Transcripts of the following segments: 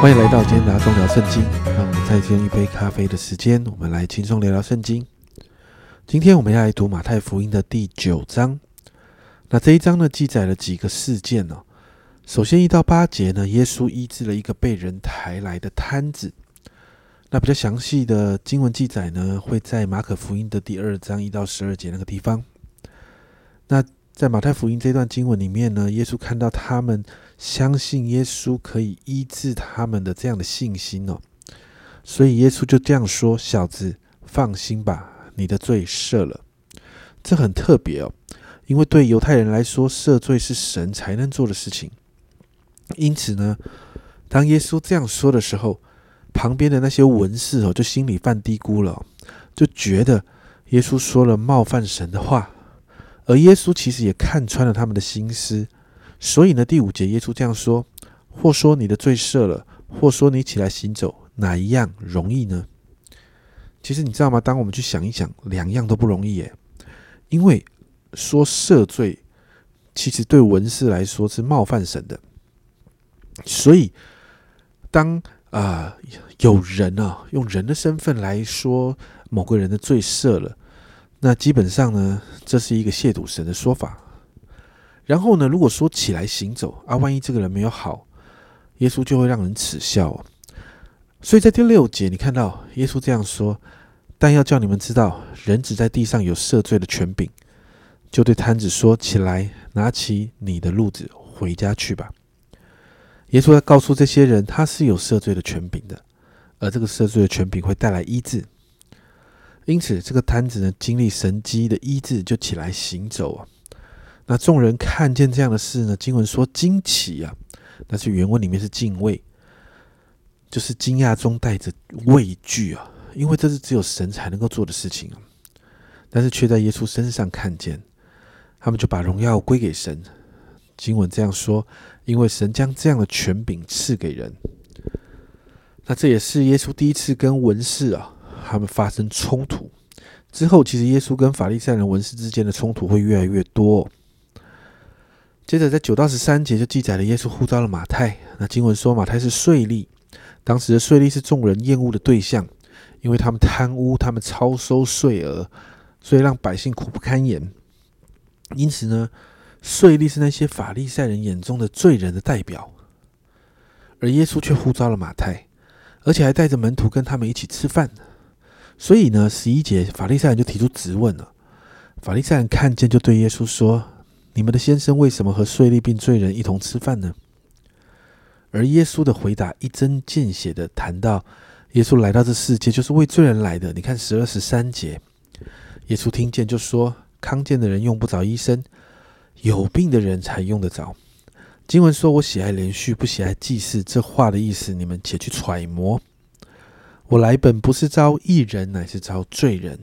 欢迎来到今天拿中聊圣经。让我们再用一杯咖啡的时间，我们来轻松聊聊圣经。今天我们要来读马太福音的第九章。那这一章呢，记载了几个事件呢？首先一到八节呢，耶稣医治了一个被人抬来的瘫子。那比较详细的经文记载呢，会在马可福音的第二章一到十二节那个地方。那在马太福音这段经文里面呢，耶稣看到他们相信耶稣可以医治他们的这样的信心哦，所以耶稣就这样说：“小子，放心吧，你的罪赦了。”这很特别哦，因为对犹太人来说，赦罪是神才能做的事情。因此呢，当耶稣这样说的时候，旁边的那些文士哦，就心里犯嘀咕了，就觉得耶稣说了冒犯神的话。而耶稣其实也看穿了他们的心思，所以呢，第五节耶稣这样说：“或说你的罪赦了，或说你起来行走，哪一样容易呢？”其实你知道吗？当我们去想一想，两样都不容易耶。因为说赦罪，其实对文士来说是冒犯神的，所以当啊有人啊用人的身份来说某个人的罪赦了。那基本上呢，这是一个亵渎神的说法。然后呢，如果说起来行走啊，万一这个人没有好，耶稣就会让人耻笑。所以在第六节，你看到耶稣这样说：“但要叫你们知道，人只在地上有赦罪的权柄。”就对摊子说：“起来，拿起你的褥子回家去吧。”耶稣要告诉这些人，他是有赦罪的权柄的，而这个赦罪的权柄会带来医治。因此，这个摊子呢，经历神机的医治，就起来行走啊。那众人看见这样的事呢，经文说惊奇啊，但是原文里面是敬畏，就是惊讶中带着畏惧啊，因为这是只有神才能够做的事情啊。但是却在耶稣身上看见，他们就把荣耀归给神。经文这样说，因为神将这样的权柄赐给人。那这也是耶稣第一次跟文士啊。他们发生冲突之后，其实耶稣跟法利赛人文士之间的冲突会越来越多。接着在九到十三节就记载了耶稣呼召了马太。那经文说马太是税吏，当时的税吏是众人厌恶的对象，因为他们贪污，他们超收税额，所以让百姓苦不堪言。因此呢，税吏是那些法利赛人眼中的罪人的代表，而耶稣却呼召了马太，而且还带着门徒跟他们一起吃饭。所以呢，十一节法利赛人就提出质问了。法利赛人看见，就对耶稣说：“你们的先生为什么和税吏并罪人一同吃饭呢？”而耶稣的回答一针见血的谈到，耶稣来到这世界就是为罪人来的。你看十二十三节，耶稣听见就说：“康健的人用不着医生，有病的人才用得着。”经文说：“我喜爱连续，不喜爱祭祀。”这话的意思，你们且去揣摩。我来本不是招义人，乃是招罪人。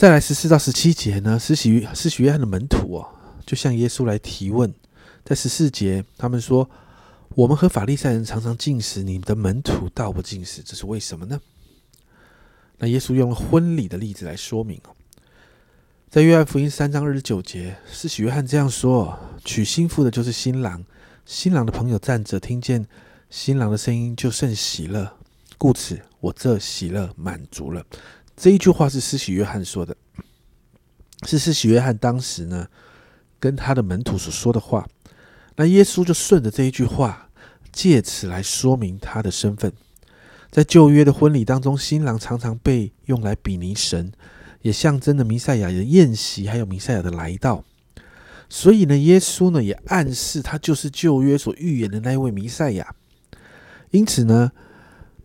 再来十四到十七节呢？施洗施洗约翰的门徒哦，就向耶稣来提问。在十四节，他们说：“我们和法利赛人常常进食，你的门徒倒不进食，这是为什么呢？”那耶稣用了婚礼的例子来说明哦。在约翰福音三章二十九节，施洗约翰这样说：“娶新妇的就是新郎，新郎的朋友站着，听见新郎的声音，就甚喜乐。”故此，我这喜乐满足了。这一句话是施洗约翰说的，是施洗约翰当时呢跟他的门徒所说的话。那耶稣就顺着这一句话，借此来说明他的身份。在旧约的婚礼当中，新郎常常被用来比拟神，也象征着弥赛亚的宴席，还有弥赛亚的来到。所以呢，耶稣呢也暗示他就是旧约所预言的那一位弥赛亚。因此呢。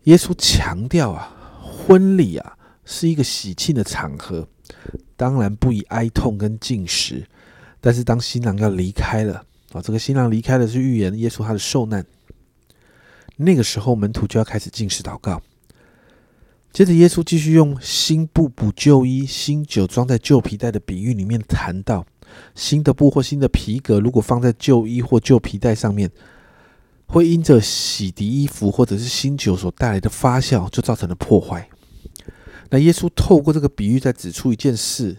耶稣强调啊，婚礼啊是一个喜庆的场合，当然不以哀痛跟进食。但是当新郎要离开了啊，这个新郎离开的是预言耶稣他的受难。那个时候门徒就要开始进食祷告。接着耶稣继续用新布补旧衣，新酒装在旧皮带的比喻里面谈到，新的布或新的皮革如果放在旧衣或旧皮带上面。会因着洗涤衣服或者是新酒所带来的发酵，就造成了破坏。那耶稣透过这个比喻，在指出一件事：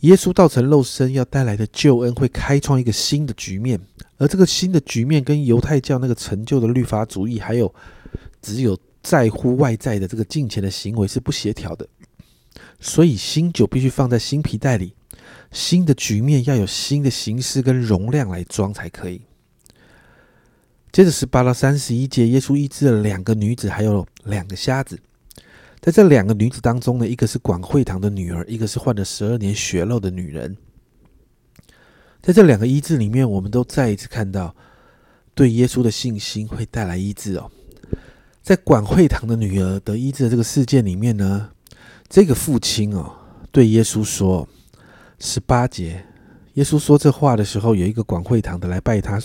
耶稣道成肉身要带来的救恩会开创一个新的局面，而这个新的局面跟犹太教那个成就的律法主义，还有只有在乎外在的这个金钱的行为是不协调的。所以新酒必须放在新皮袋里，新的局面要有新的形式跟容量来装才可以。接着十八到三十一节，耶稣医治了两个女子，还有两个瞎子。在这两个女子当中呢，一个是管会堂的女儿，一个是患了十二年血漏的女人。在这两个医治里面，我们都再一次看到对耶稣的信心会带来医治哦。在管会堂的女儿得医治的这个事件里面呢，这个父亲哦对耶稣说：“十八节，耶稣说这话的时候，有一个管会堂的来拜他，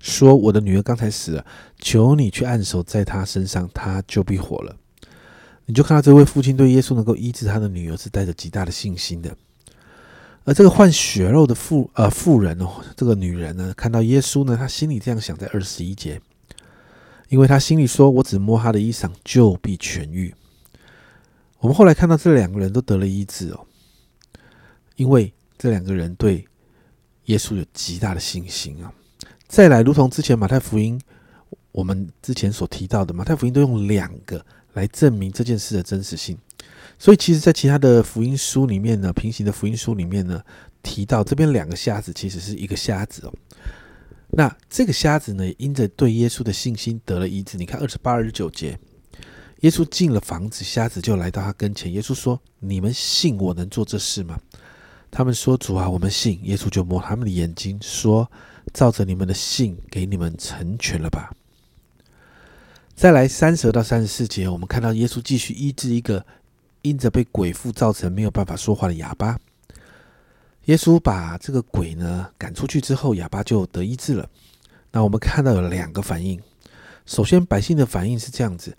说：我的女儿刚才死了，求你去按手在她身上，她就必活了。”你就看到这位父亲对耶稣能够医治他的女儿是带着极大的信心的，而这个患血肉的妇呃妇人哦，这个女人呢，看到耶稣呢，她心里这样想，在二十一节，因为她心里说：“我只摸他的衣裳，就必痊愈。”我们后来看到这两个人都得了医治哦，因为这两个人对耶稣有极大的信心啊。再来，如同之前马太福音我们之前所提到的，马太福音都用两个。来证明这件事的真实性，所以其实，在其他的福音书里面呢，平行的福音书里面呢，提到这边两个瞎子其实是一个瞎子哦。那这个瞎子呢，因着对耶稣的信心得了医治。你看二十八、二十九节，耶稣进了房子，瞎子就来到他跟前。耶稣说：“你们信我能做这事吗？”他们说：“主啊，我们信。”耶稣就摸他们的眼睛，说：“照着你们的信，给你们成全了吧。”再来三十到三十四节，我们看到耶稣继续医治一个因着被鬼附造成没有办法说话的哑巴。耶稣把这个鬼呢赶出去之后，哑巴就得医治了。那我们看到有两个反应。首先，百姓的反应是这样子：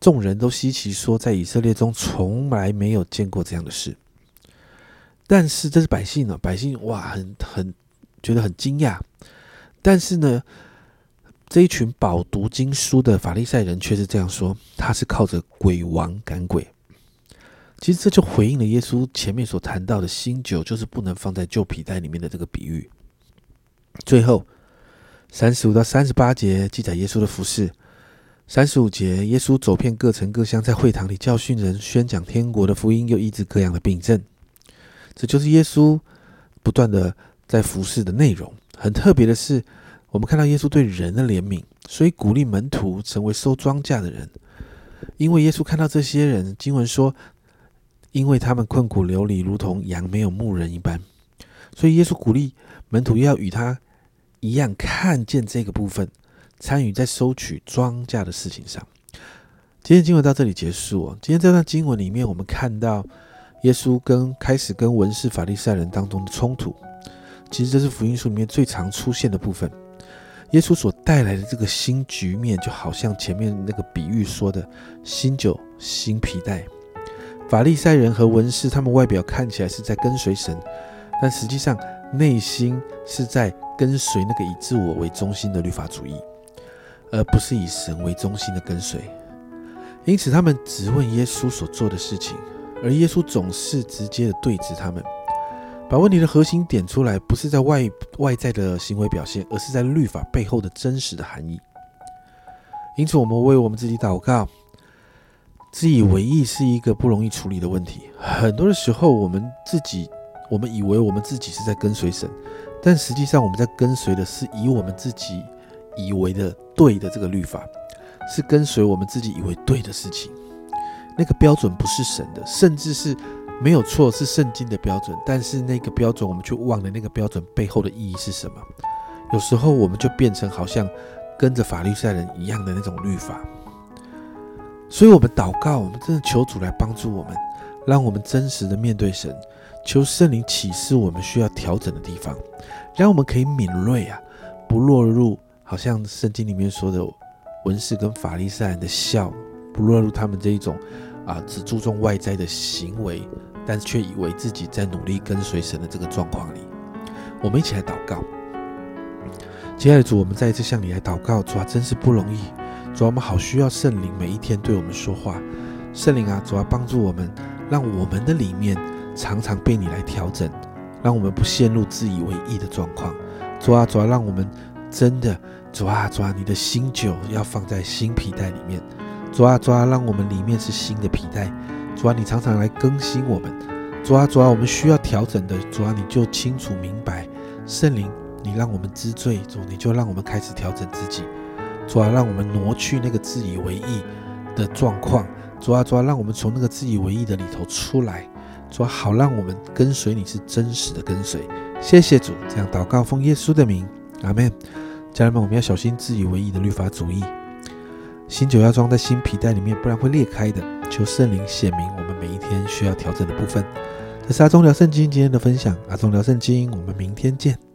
众人都稀奇说，在以色列中从来没有见过这样的事。但是这是百姓呢，百姓哇，很很觉得很惊讶。但是呢？这一群饱读经书的法利赛人却是这样说：他是靠着鬼王赶鬼。其实这就回应了耶稣前面所谈到的新酒就是不能放在旧皮袋里面的这个比喻。最后三十五到三十八节记载耶稣的服饰。三十五节，耶稣走遍各城各乡，在会堂里教训人，宣讲天国的福音，又医治各样的病症。这就是耶稣不断的在服侍的内容。很特别的是。我们看到耶稣对人的怜悯，所以鼓励门徒成为收庄稼的人。因为耶稣看到这些人，经文说，因为他们困苦流离，如同羊没有牧人一般，所以耶稣鼓励门徒要与他一样看见这个部分，参与在收取庄稼的事情上。今天经文到这里结束哦。今天这段经文里面，我们看到耶稣跟开始跟文士法利赛人当中的冲突，其实这是福音书里面最常出现的部分。耶稣所带来的这个新局面，就好像前面那个比喻说的“新酒新皮带”。法利赛人和文士，他们外表看起来是在跟随神，但实际上内心是在跟随那个以自我为中心的律法主义，而不是以神为中心的跟随。因此，他们质问耶稣所做的事情，而耶稣总是直接的对峙他们。把问题的核心点出来，不是在外外在的行为表现，而是在律法背后的真实的含义。因此，我们为我们自己祷告。自以为意是一个不容易处理的问题。很多的时候，我们自己，我们以为我们自己是在跟随神，但实际上我们在跟随的是以我们自己以为的对的这个律法，是跟随我们自己以为对的事情。那个标准不是神的，甚至是。没有错，是圣经的标准，但是那个标准我们却忘了那个标准背后的意义是什么。有时候我们就变成好像跟着法律赛人一样的那种律法。所以，我们祷告，我们真的求主来帮助我们，让我们真实的面对神，求圣灵启示我们需要调整的地方，让我们可以敏锐啊，不落入好像圣经里面说的文士跟法利赛人的笑，不落入他们这一种啊只注重外在的行为。但却以为自己在努力跟随神的这个状况里，我们一起来祷告。亲爱的主，我们再一次向你来祷告，主啊，真是不容易。主啊，我们好需要圣灵每一天对我们说话。圣灵啊，主啊，帮助我们，让我们的里面常常被你来调整，让我们不陷入自以为意的状况。主啊，主啊，让我们真的，主啊，主啊，你的新酒要放在新皮带里面。主啊，主啊，让我们里面是新的皮带。主啊，你常常来更新我们。主啊，主啊，我们需要调整的。主啊，你就清楚明白。圣灵，你让我们知罪，主，你就让我们开始调整自己。主啊，让我们挪去那个自以为意的状况。主啊，主啊，让我们从那个自以为意的里头出来。主啊，好让我们跟随你是真实的跟随。谢谢主，这样祷告奉耶稣的名，阿门。家人们，我们要小心自以为意的律法主义。新酒要装在新皮带里面，不然会裂开的。求圣灵显明我们每一天需要调整的部分。这是阿忠聊圣经今天的分享，阿忠聊圣经，我们明天见。